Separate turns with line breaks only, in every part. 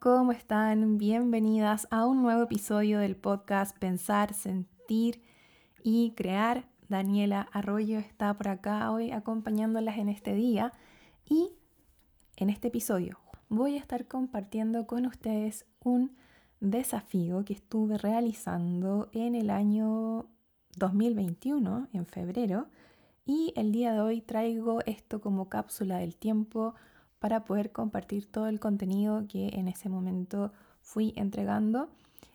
¿cómo están? Bienvenidas a un nuevo episodio del podcast Pensar, Sentir y Crear. Daniela Arroyo está por acá hoy acompañándolas en este día y en este episodio voy a estar compartiendo con ustedes un desafío que estuve realizando en el año 2021, en febrero, y el día de hoy traigo esto como cápsula del tiempo para poder compartir todo el contenido que en ese momento fui entregando.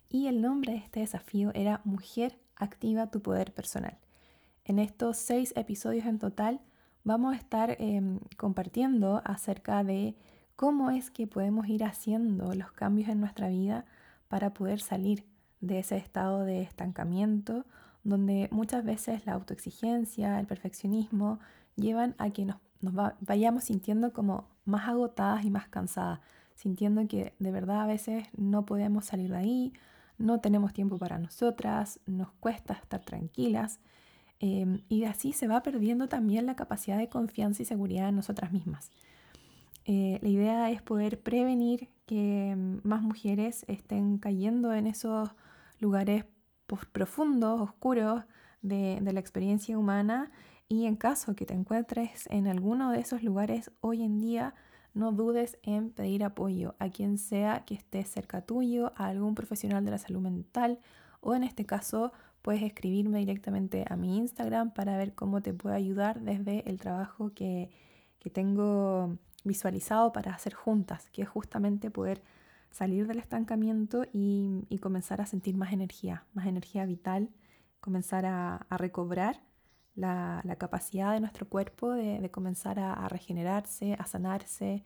Y el nombre de este desafío era Mujer, activa tu poder personal. En estos seis episodios en total vamos a estar em, compartiendo acerca de cómo es que podemos ir haciendo los cambios en nuestra vida para poder salir de ese estado de estancamiento donde muchas veces la autoexigencia, el perfeccionismo llevan a que nos, vayamos sintiendo como más agotadas y más cansadas, sintiendo que de verdad a veces no podemos salir de ahí, no tenemos tiempo para nosotras, nos cuesta estar tranquilas em, y así se va perdiendo también la capacidad de confianza y seguridad en nosotras mismas. Eh, la idea es poder prevenir que em, más mujeres estén cayendo en esos lugares profundos, oscuros de, de la experiencia humana y en caso que te encuentres en alguno de esos lugares hoy en día, no dudes en pedir apoyo a quien sea que esté cerca tuyo, a algún profesional de la salud mental o en este caso puedes escribirme directamente a mi Instagram para ver cómo te puedo ayudar desde el trabajo que, que tengo visualizado para hacer juntas, que es justamente poder salir del estancamiento y, comenzar a sentir más energía, más energía vital, comenzar a, recobrar la, capacidad de nuestro cuerpo de, comenzar a, regenerarse, a sanarse,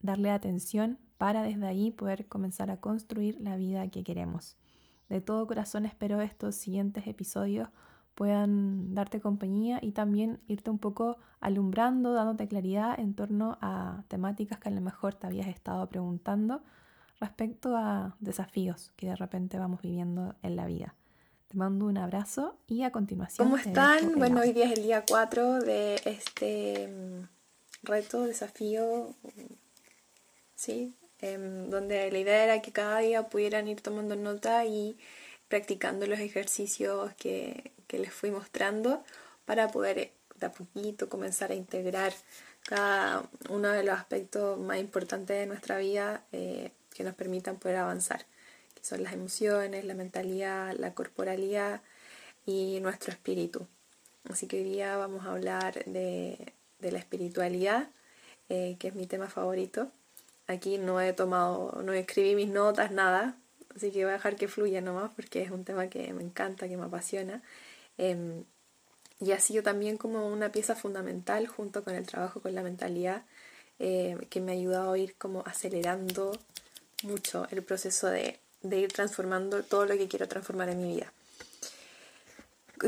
darle atención para desde ahí poder comenzar a construir la vida que queremos. De todo corazón espero estos siguientes episodios puedan darte compañía y también irte un poco alumbrando, dándote claridad en torno a temáticas que a lo mejor te habías estado preguntando respecto a desafíos que de repente vamos viviendo en la vida. Te mando un abrazo y a continuación.
¿Cómo están? Bueno, hoy día es el día 4 de este mm, reto, desafío, ¿sí? Em, donde la idea era que cada día pudieran ir tomando nota y practicando los ejercicios que, que les fui mostrando para poder eh, de a poquito comenzar a integrar cada uno de los aspectos más importantes de nuestra vida eh, que nos permitan poder avanzar, son las emociones, la mentalidad, la corporalidad y nuestro espíritu. Así que hoy día vamos a hablar de, la espiritualidad, eh, que es mi tema favorito. Aquí no he tomado, no escribí mis notas, nada, así que voy a dejar que fluya nomás porque es un tema que me encanta, que me apasiona. Em, y ha sido también como una pieza fundamental junto con el trabajo con la mentalidad eh, que me ha ayudado a ir como acelerando mucho el proceso de, ir transformando todo lo que quiero transformar en mi vida.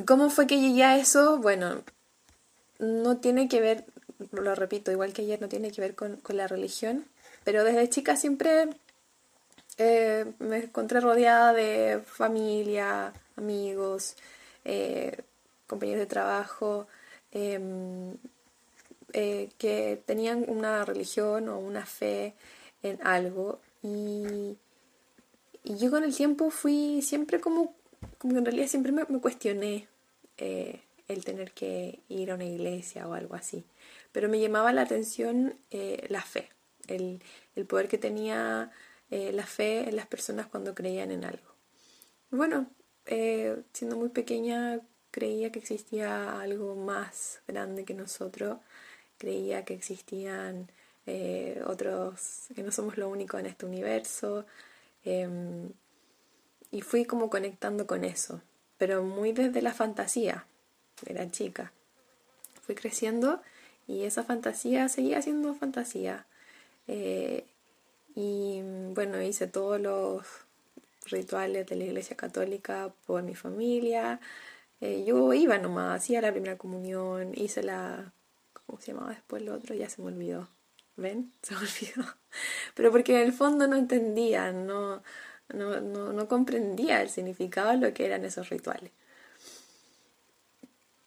¿Cómo fue que llegué a eso? Bueno, no tiene que ver, lo repito, igual que ayer, no tiene que ver con, la religión, pero desde chica siempre eh, me encontré rodeada de familia, amigos, eh, compañeros de trabajo, em, eh, que tenían una religión o una fe en algo y, yo con el tiempo fui siempre como, como en realidad siempre me, cuestioné eh, el tener que ir a una iglesia o algo así. Pero me llamaba la atención eh, la fe, el, poder que tenía eh, la fe en las personas cuando creían en algo. Bueno, siendo muy pequeña creía que existía algo más grande que nosotros, creía que existían otros que no somos lo único en este universo. Em, y fui como conectando con eso, pero muy desde la fantasía, era chica. Fui creciendo y esa fantasía seguía siendo fantasía. Eh, y bueno, hice todos los rituales de la iglesia católica por mi familia. Eh, yo iba nomás, hacía la primera comunión, hice la... ¿Cómo se llamaba después lo otro? Ya se me olvidó. ¿Ven? Se me olvidó. Pero porque en el fondo no entendía, no, no, no, comprendía el significado de lo que eran esos rituales.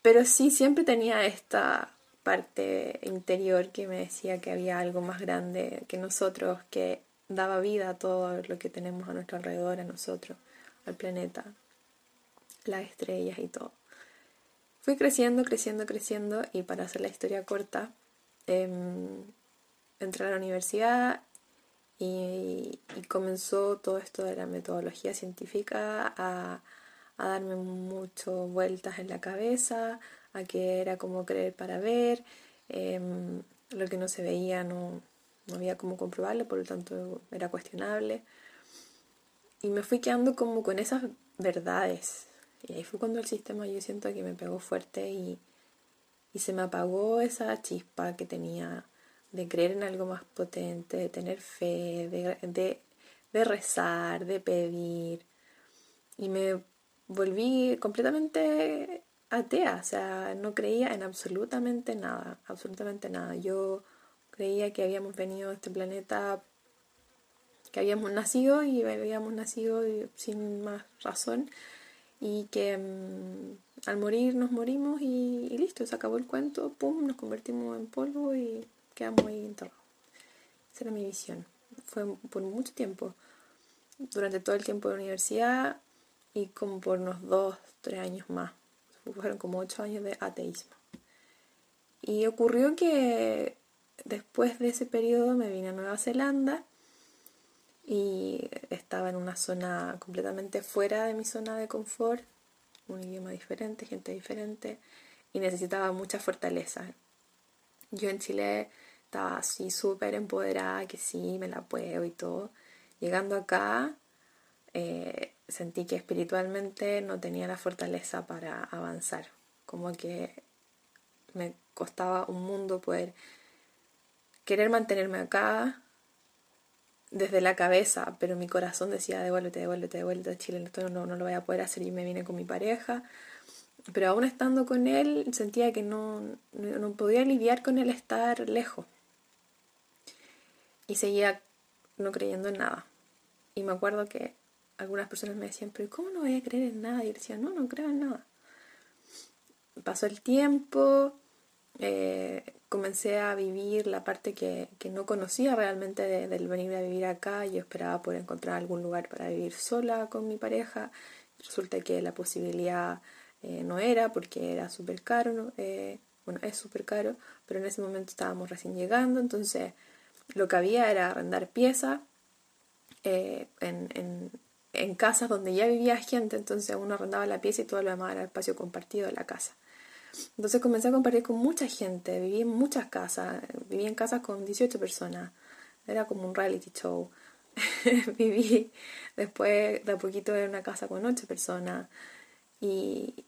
Pero sí siempre tenía esta parte interior que me decía que había algo más grande que nosotros, que daba vida a todo lo que tenemos a nuestro alrededor, a nosotros, al planeta, las estrellas y todo. Fui creciendo, creciendo, creciendo y para hacer la historia corta, em, entré a la universidad y, comenzó todo esto de la metodología científica a, darme muchas vueltas en la cabeza, a que era como creer para ver, em, lo que no se veía no, no había cómo comprobarlo, por lo tanto era cuestionable. Y me fui quedando como con esas verdades. Y ahí fue cuando el sistema yo siento que me pegó fuerte y, y se me apagó esa chispa que tenía de creer en algo más potente, de tener fe, de, de, rezar, de pedir. Y me volví completamente atea, o sea, no creía en absolutamente nada, absolutamente nada. Yo creía que habíamos venido a este planeta, que habíamos nacido y habíamos nacido sin más razón y que mm, al morir nos morimos y, y, listo, se acabó el cuento, pum, nos convertimos en polvo y quedamos ahí enterrados. Esa era mi visión. Fue por mucho tiempo, durante todo el tiempo de la universidad y como por unos dos, tres años más. Fueron como ocho años de ateísmo. Y ocurrió que después de ese periodo me vine a Nueva Zelanda y estaba en una zona completamente fuera de mi zona de confort, un idioma diferente, gente diferente y necesitaba mucha fortaleza. Yo en Chile estaba así súper empoderada, que sí, me la puedo y todo. Llegando acá, eh, sentí que espiritualmente no tenía la fortaleza para avanzar. Como que me costaba un mundo poder querer mantenerme acá desde la cabeza, pero mi corazón decía devuélvete, devuélvete, devuélvete a Chile, esto no, no lo voy a poder hacer y me vine con mi pareja. Pero aún estando con él sentía que no, no podía lidiar con el estar lejos y seguía no creyendo en nada. Y me acuerdo que algunas personas me decían, pero ¿cómo no voy a creer en nada? Y yo decía, no, no creo en nada. Pasó el tiempo, eh, comencé a vivir la parte que, no conocía realmente del venir a vivir acá. Yo esperaba poder encontrar algún lugar para vivir sola con mi pareja. Resulta que la posibilidad eh, no era porque era súper caro. Eh, bueno, es súper caro, pero en ese momento estábamos recién llegando, entonces lo que había era arrendar piezas eh, en, en, casas donde ya vivía gente, entonces uno arrendaba la pieza y todo lo demás era el espacio compartido de la casa. Entonces comencé a compartir con mucha gente, viví en muchas casas, viví en casas con 18 personas, era como un reality show. viví después de a poquito en una casa con 8 personas y,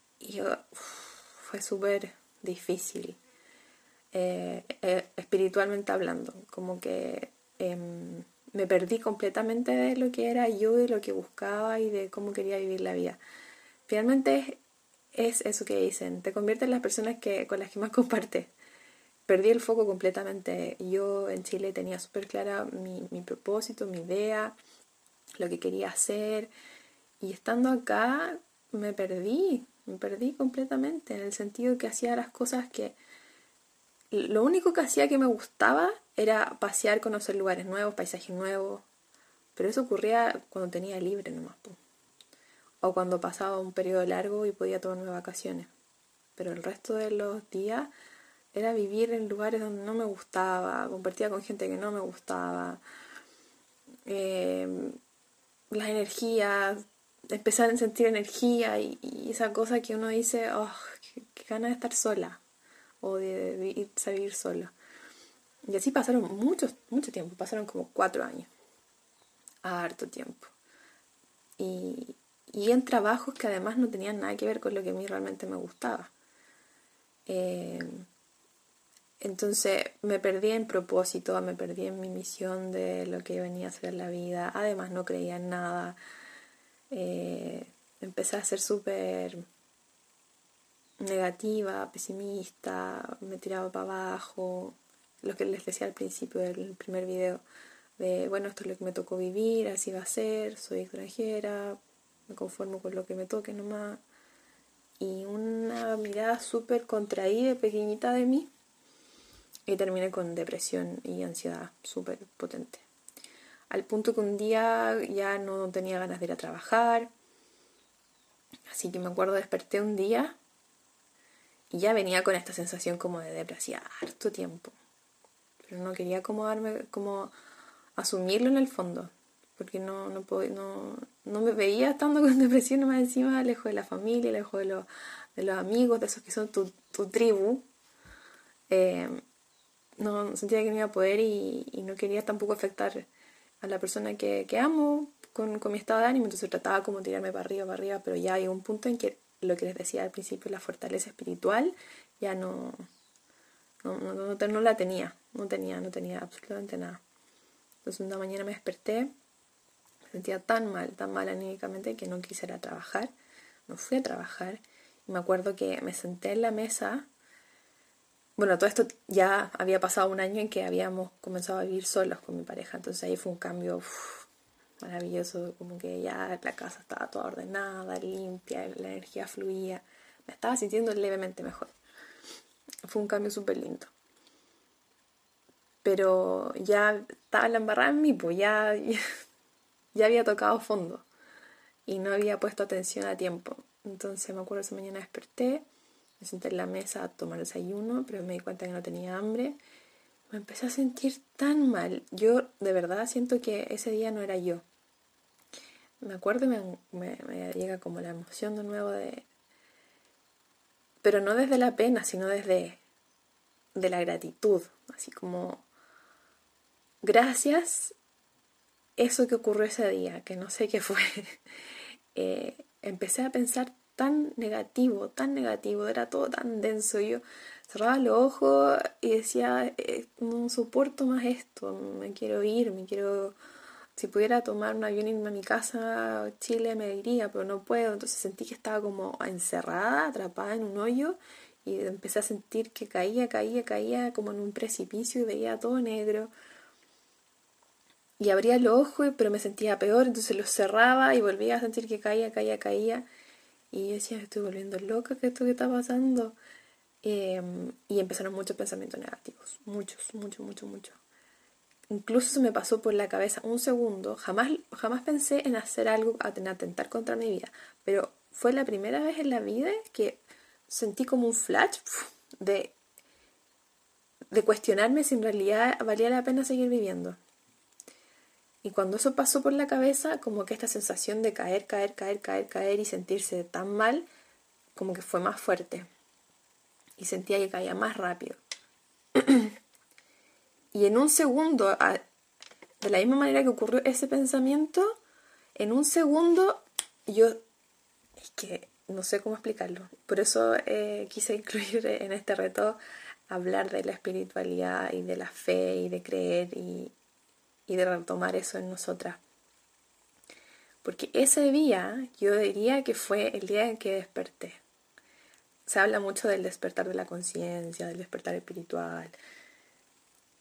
fue súper difícil. Eh, eh, espiritualmente hablando, como que em, me perdí completamente de lo que era yo, de lo que buscaba y de cómo quería vivir la vida. Finalmente es, eso que dicen, te conviertes en las personas que, con las que más compartes. Perdí el foco completamente. Yo en Chile tenía súper clara mi, mi propósito, mi idea, lo que quería hacer. Y estando acá me perdí, me perdí completamente, en el sentido que hacía las cosas que, lo único que hacía que me gustaba era pasear, conocer lugares nuevos, paisajes nuevos. Pero eso ocurría cuando tenía libre nomás. O cuando pasaba un periodo largo y podía tomarme vacaciones. Pero el resto de los días era vivir en lugares donde no me gustaba, compartía con gente que no me gustaba. Eh, las energías, empezar a sentir energía y, esa cosa que uno dice, oh, qué, qué gana de estar sola o de, irse a vivir solo. Y así pasaron muchos, mucho tiempo, pasaron como cuatro años, harto tiempo. Y, y en trabajos que además no tenían nada que ver con lo que a mí realmente me gustaba. Eh, entonces me perdí en propósito, me perdí en mi misión de lo que venía a hacer la vida. Además no creía en nada. Eh, empecé a ser súper negativa, pesimista, me tiraba para abajo, lo que les decía al principio del primer video, de bueno, esto es lo que me tocó vivir, así va a ser, soy extranjera, me conformo con lo que me toque nomás. Y una mirada súper contraída, pequeñita de mí, y terminé con depresión y ansiedad súper potente. al punto que un día ya no tenía ganas de ir a trabajar. Así que me acuerdo, desperté un día y ya venía con esta sensación como de depresión harto tiempo. Pero no quería como darme, como asumirlo en el fondo. Porque no, no, no, no me veía estando con depresión más encima, lejos de la familia, lejos de, los, de los amigos, de esos que son tu, tu tribu. Eh, no sentía que no iba a poder y, no quería tampoco afectar a la persona que, amo con, mi estado de ánimo, entonces trataba como tirarme para arriba, para arriba, pero ya hay un punto en que lo que les decía al principio, la fortaleza espiritual, ya no, no, no, no, la tenía, no tenía, no tenía absolutamente nada. Entonces una mañana me desperté, me sentía tan mal, tan mal anímicamente que no quisiera trabajar, no fui a trabajar, y me acuerdo que me senté en la mesa bueno, todo esto ya había pasado un año en que habíamos comenzado a vivir solos con mi pareja, entonces ahí fue un cambio maravilloso, como que ya la casa estaba toda ordenada, limpia, la energía fluía, me estaba sintiendo levemente mejor. Fue un cambio súper lindo. Pero ya estaba la embarrada en mí, pues ya, ya había tocado fondo y no había puesto atención a tiempo. Entonces me acuerdo esa mañana desperté me senté en la mesa a tomar desayuno, pero me di cuenta que no tenía hambre. Me empecé a sentir tan mal. Yo de verdad siento que ese día no era yo. Me acuerdo y me, llega como la emoción de nuevo de... Pero no desde la pena, sino desde de la gratitud. Así como... Gracias eso que ocurrió ese día, que no sé qué fue. Eh, empecé a pensar tan negativo, tan negativo, era todo tan denso. Yo cerraba los ojos y decía, eh, no soporto más esto, me quiero ir, me quiero... Si pudiera tomar un avión y irme a mi casa, Chile, me iría, pero no puedo. Entonces sentí que estaba como encerrada, atrapada en un hoyo y empecé a sentir que caía, caía, caía como en un precipicio y veía todo negro. Y abría los ojos, pero me sentía peor, entonces los cerraba y volvía a sentir que caía, caía, caía. Y yo decía, estoy volviendo loca, ¿qué esto que está pasando? Em, y empezaron muchos pensamientos negativos, muchos, muchos, muchos, muchos. Incluso se me pasó por la cabeza un segundo, jamás, jamás pensé en hacer algo, en atentar contra mi vida, pero fue la primera vez en la vida que sentí como un flash de, de cuestionarme si en realidad valía la pena seguir viviendo. Y cuando eso pasó por la cabeza, como que esta sensación de caer, caer, caer, caer, caer y sentirse tan mal, como que fue más fuerte. Y sentía que caía más rápido. y en un segundo, de la misma manera que ocurrió ese pensamiento, en un segundo yo, es que no sé cómo explicarlo. Por eso eh, quise incluir en este reto hablar de la espiritualidad y de la fe y de creer y, y de retomar eso en nosotras. Porque ese día yo diría que fue el día en que desperté. Se habla mucho del despertar de la conciencia, del despertar espiritual,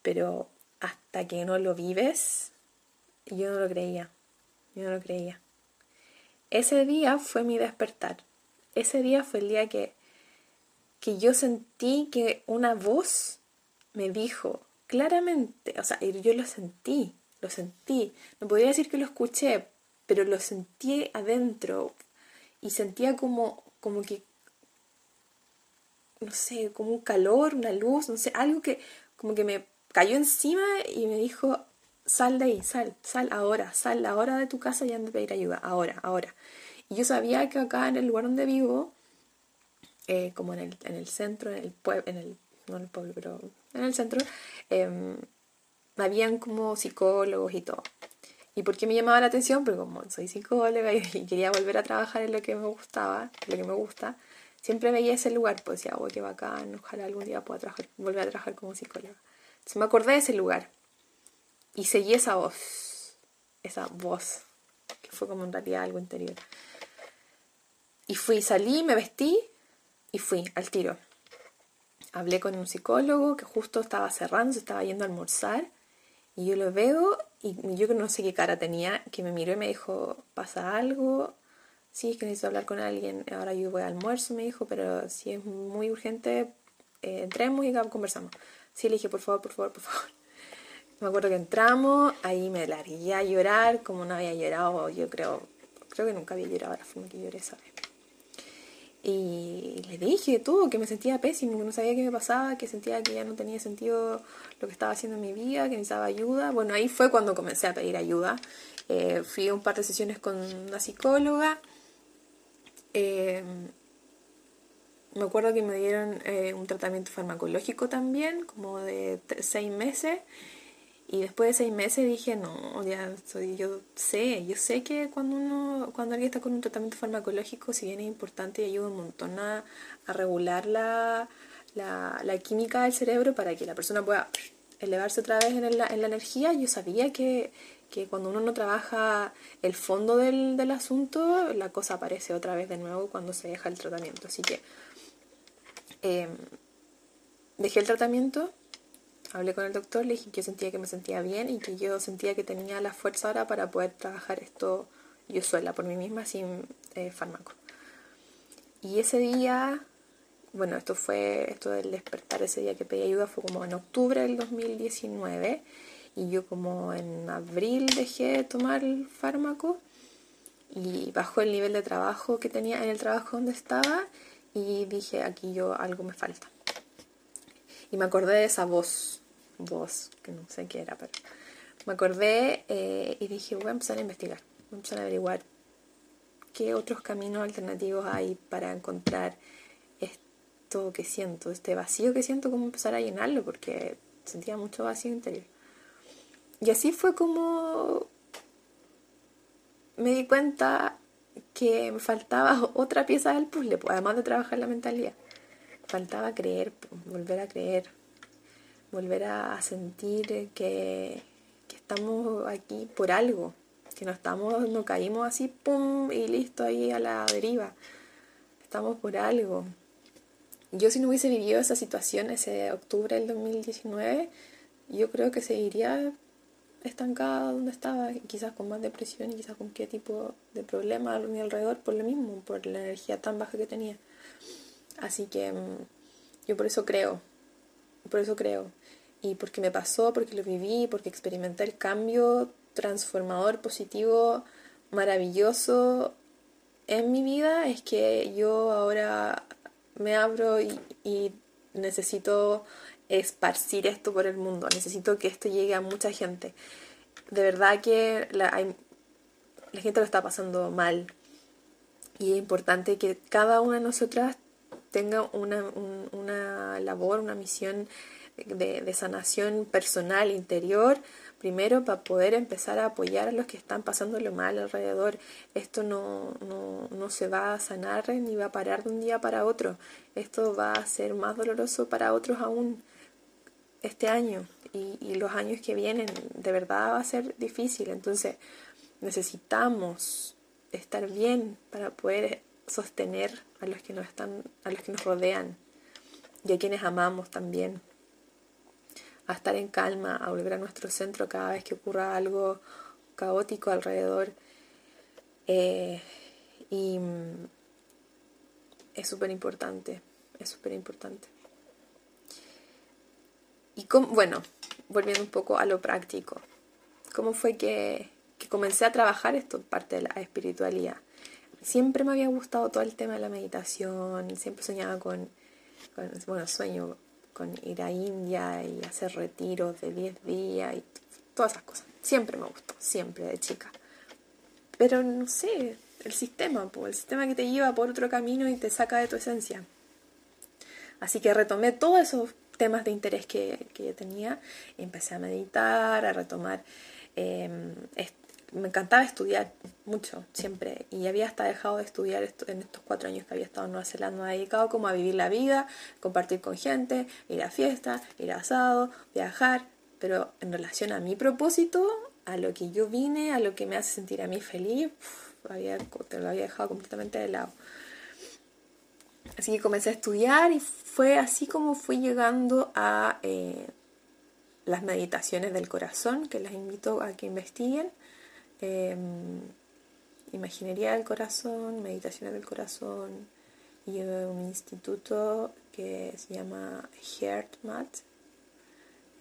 pero hasta que no lo vives, yo no lo creía, yo no lo creía. Ese día fue mi despertar. Ese día fue el día que, que yo sentí que una voz me dijo claramente, o sea, yo lo sentí, lo sentí. No podría decir que lo escuché, pero lo sentí adentro y sentía como, como que, no sé, como un calor, una luz, no sé, algo que como que me cayó encima y me dijo, sal de ahí, sal, sal ahora, sal ahora de tu casa y anda a pedir ayuda, ahora, ahora. Y yo sabía que acá en el lugar donde vivo, eh, como en el, en el centro, en el pueblo, en el, no en el pueblo, pero en el centro, eh, habían como psicólogos y todo. ¿Y por qué me llamaba la atención? Porque como soy psicóloga y quería volver a trabajar en lo que me gustaba, lo que me gusta, siempre veía ese lugar, pues decía, oh, qué bacán, ojalá algún día pueda trabajar, volver a trabajar como psicóloga. Entonces me acordé de ese lugar y seguí esa voz, esa voz, que fue como en realidad algo interior. Y fui, salí, me vestí y fui al tiro. Hablé con un psicólogo que justo estaba cerrando, se estaba yendo a almorzar y yo lo veo y yo no sé qué cara tenía, que me miró y me dijo, ¿pasa algo? Sí, es que necesito hablar con alguien. Ahora yo voy al almuerzo, me dijo, pero si es muy urgente, eh, entremos y conversamos. Sí, le dije, por favor, por favor, por favor. me acuerdo que entramos, ahí me largué a llorar, como no había llorado, yo creo, creo que nunca había llorado la forma que lloré esa vez. Y le dije todo, que me sentía pésimo, que no sabía qué me pasaba, que sentía que ya no tenía sentido lo que estaba haciendo en mi vida, que necesitaba ayuda. Bueno, ahí fue cuando comencé a pedir ayuda. Eh, fui a un par de sesiones con una psicóloga. Eh, me acuerdo que me dieron eh, un tratamiento farmacológico también, como de seis meses. Y después de seis meses dije, no, ya soy, yo sé, yo sé que cuando uno, cuando alguien está con un tratamiento farmacológico, si bien es importante y ayuda un montón a, regular la, la, química del cerebro para que la persona pueda elevarse otra vez en la, en la energía, yo sabía que, que, cuando uno no trabaja el fondo del, del asunto, la cosa aparece otra vez de nuevo cuando se deja el tratamiento. Así que eh, dejé el tratamiento hablé con el doctor, le dije que yo sentía que me sentía bien y que yo sentía que tenía la fuerza ahora para poder trabajar esto yo sola, por mí misma, sin eh, fármaco. Y ese día, bueno, esto fue, esto del despertar, ese día que pedí ayuda fue como en octubre del 2019 y yo como en abril dejé de tomar el fármaco y bajó el nivel de trabajo que tenía en el trabajo donde estaba y dije, aquí yo algo me falta. Y me acordé de esa voz voz, que no sé qué era, pero me acordé eh, y dije, voy a empezar a investigar, voy a empezar a averiguar qué otros caminos alternativos hay para encontrar esto que siento, este vacío que siento, cómo empezar a llenarlo, porque sentía mucho vacío interior. Y así fue como me di cuenta que faltaba otra pieza del puzzle, pues, además de trabajar la mentalidad. Faltaba creer, pues, volver a creer, volver a sentir que, estamos aquí por algo, que no estamos, no caímos así, pum, y listo ahí a la deriva. Estamos por algo. Yo si no hubiese vivido esa situación ese octubre del 2019, yo creo que seguiría estancada donde estaba, quizás con más depresión y quizás con qué tipo de problema a mi alrededor por lo mismo, por la energía tan baja que tenía. Así que mm, yo por eso creo, por eso creo y porque me pasó, porque lo viví, porque experimenté el cambio transformador, positivo, maravilloso en mi vida, es que yo ahora me abro y, necesito esparcir esto por el mundo, necesito que esto llegue a mucha gente. De verdad que la, gente lo está pasando mal y es importante que cada una de nosotras tenga una, una labor, una misión de, sanación personal, interior, primero para poder empezar a apoyar a los que están pasándolo mal alrededor. Esto no, no, no, se va a sanar ni va a parar de un día para otro. Esto va a ser más doloroso para otros aún este año y, y los años que vienen. De verdad va a ser difícil. Entonces necesitamos estar bien para poder sostener a los que nos están, a los que nos rodean y a quienes amamos también a estar en calma, a volver a nuestro centro cada vez que ocurra algo caótico alrededor. Eh, y mm, es súper importante, es súper importante. Y bueno, volviendo un poco a lo práctico, ¿cómo fue que, que comencé a trabajar esto, parte de la espiritualidad? Siempre me había gustado todo el tema de la meditación, siempre soñaba con, con bueno, sueño con ir a India y hacer retiros de 10 días y todas esas cosas. Siempre me gustó, siempre de chica. Pero no sé, el sistema, el sistema que te lleva por otro camino y te saca de tu esencia. Así que retomé todos esos temas de interés que, que yo tenía empecé a meditar, a retomar eh, me encantaba estudiar mucho, siempre. Y había hasta dejado de estudiar en estos cuatro años que había estado en Nueva Zelanda, me dedicado como a vivir la vida, compartir con gente, ir a fiestas, ir a asado, viajar. Pero en relación a mi propósito, a lo que yo vine, a lo que me hace sentir a mí feliz, había, te lo había dejado completamente de lado. Así que comencé a estudiar y fue así como fui llegando a eh, las meditaciones del corazón, que las invito a que investiguen eh, imaginería del corazón, meditaciones del corazón y un instituto que se llama HeartMath.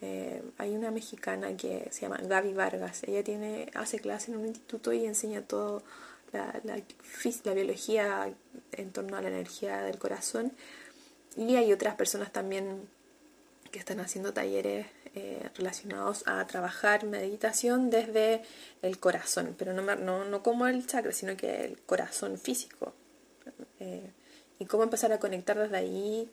Eh, hay una mexicana que se llama Gaby Vargas. Ella tiene, hace clase en un instituto y enseña todo la, biología en torno a la energía del corazón. Y hay otras personas también que están haciendo talleres eh, relacionados a trabajar meditación desde el corazón, pero no, no, no, como el chakra, sino que el corazón físico. Eh, y cómo empezar a conectar desde ahí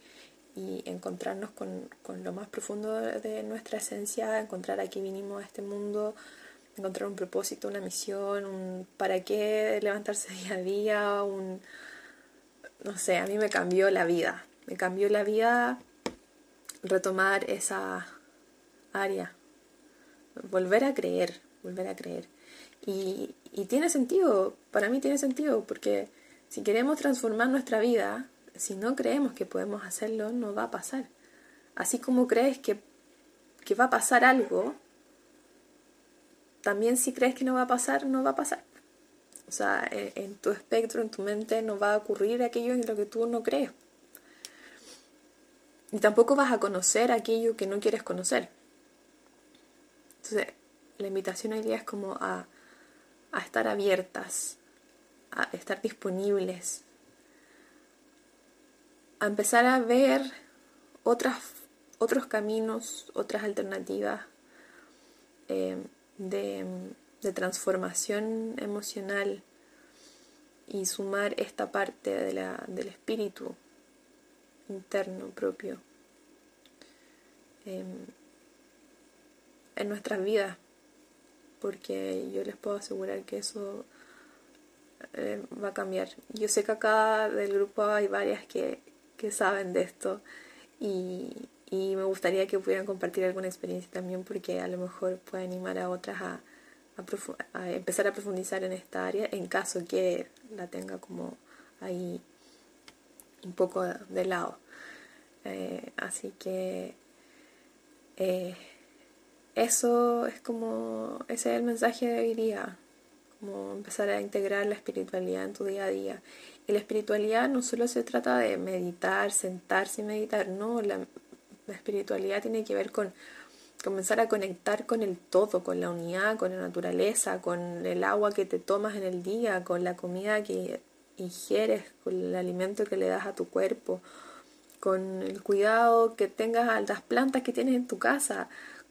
y encontrarnos con, con, lo más profundo de nuestra esencia, encontrar a qué vinimos a este mundo, encontrar un propósito, una misión, un para qué levantarse día a día, un... no sé, a mí me cambió la vida, me cambió la vida retomar esa área, volver a creer, volver a creer. Y, y tiene sentido, para mí tiene sentido, porque si queremos transformar nuestra vida, si no creemos que podemos hacerlo, no va a pasar. Así como crees que, que va a pasar algo, también si crees que no va a pasar, no va a pasar. O sea, en, en tu espectro, en tu mente, no va a ocurrir aquello en lo que tú no crees. Y tampoco vas a conocer aquello que no quieres conocer. Entonces, la invitación hoy día es como a, a estar abiertas, a estar disponibles, a empezar a ver otras, otros caminos, otras alternativas eh, de, de transformación emocional y sumar esta parte de la, del espíritu interno propio em, en nuestras vidas, porque yo les puedo asegurar que eso eh, va a cambiar. Yo sé que acá del grupo hay varias que, que saben de esto y, y, me gustaría que pudieran compartir alguna experiencia también porque a lo mejor puede animar a otras a, a, a empezar a profundizar en esta área en caso que la tenga como ahí un poco de lado. Eh, así que eh, eso es como, ese es el mensaje de hoy como empezar a integrar la espiritualidad en tu día a día. Y la espiritualidad no solo se trata de meditar, sentarse y meditar, no, la, la espiritualidad tiene que ver con comenzar a conectar con el todo, con la unidad, con la naturaleza, con el agua que te tomas en el día, con la comida que ingieres, con el alimento que le das a tu cuerpo, con el cuidado que tengas a las plantas que tienes en tu casa,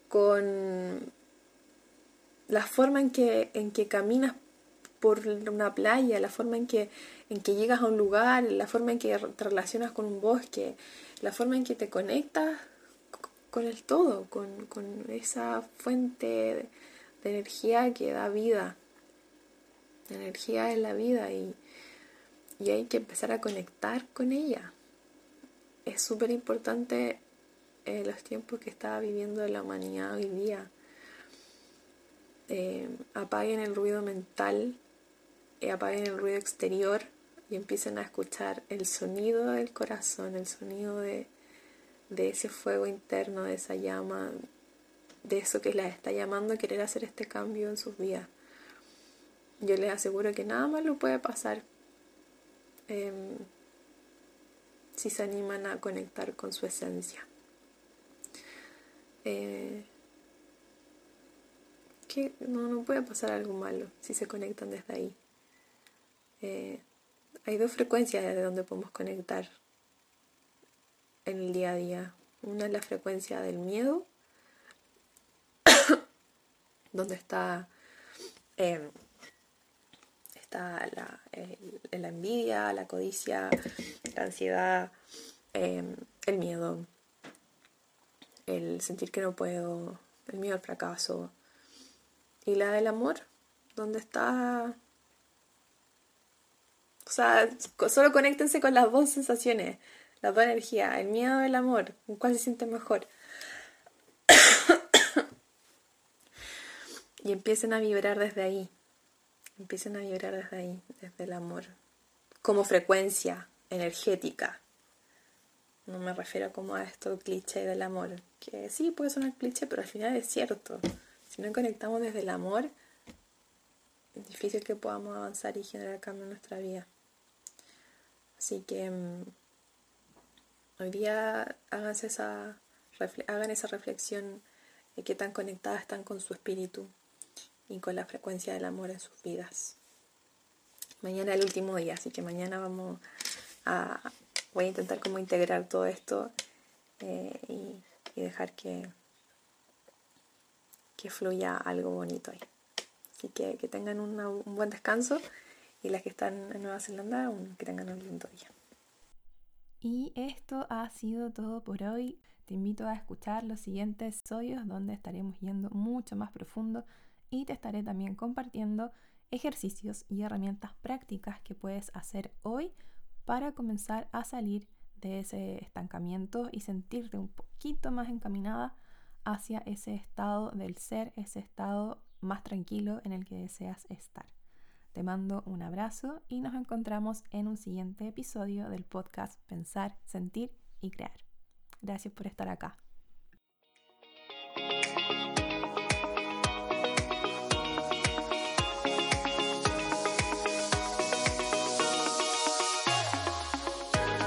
con la forma en que, en que caminas por una playa, la forma en que, en que llegas a un lugar, la forma en que te relacionas con un bosque, la forma en que te conectas con el todo, con, con esa fuente de, energía que da vida. La energía es la vida y, y hay que empezar a conectar con ella. Es súper importante eh, los tiempos que está viviendo la humanidad hoy día. Eh, apaguen el ruido mental, apaguen el ruido exterior y empiecen a escuchar el sonido del corazón, el sonido de, de ese fuego interno, de esa llama, de eso que les está llamando a querer hacer este cambio en sus vidas. Yo les aseguro que nada más lo puede pasar Em, si se animan a conectar con su esencia. Eh, que no, no, puede pasar algo malo si se conectan desde ahí. Eh, hay dos frecuencias desde donde podemos conectar en el día a día. Una es la frecuencia del miedo, donde está eh, está la, la envidia, la codicia, la ansiedad, em, el miedo, el sentir que no puedo, el miedo al fracaso. Y la del amor, donde está... O sea, solo conéctense con las dos sensaciones, las dos energías, el miedo y el amor, cuál se siente mejor? y empiecen a vibrar desde ahí. Empiecen a vibrar desde ahí, desde el amor, como frecuencia energética. No me refiero como a esto cliché del amor, que sí puede sonar cliché, pero al final es cierto. Si no conectamos desde el amor, es difícil que podamos avanzar y generar cambio en nuestra vida. Así que mm, hoy día háganse esa, hagan esa reflexión
y qué tan conectadas están con su espíritu y con la frecuencia del amor en sus vidas. Mañana es el último día, así que mañana vamos a, voy a intentar como integrar todo esto eh, y, dejar que, que fluya algo bonito ahí. Así que que tengan un buen descanso y las que están en Nueva Zelanda, que tengan un lindo día.
Y esto ha sido todo por hoy. Te invito a escuchar los siguientes episodios donde estaremos yendo mucho más profundo y te estaré también compartiendo ejercicios y herramientas prácticas que puedes hacer hoy para comenzar a salir de ese estancamiento y sentirte un poquito más encaminada hacia ese estado del ser, ese estado más tranquilo en el que deseas estar. Te mando un abrazo y nos encontramos en un siguiente episodio del podcast Pensar, Sentir y Crear. Gracias por estar acá.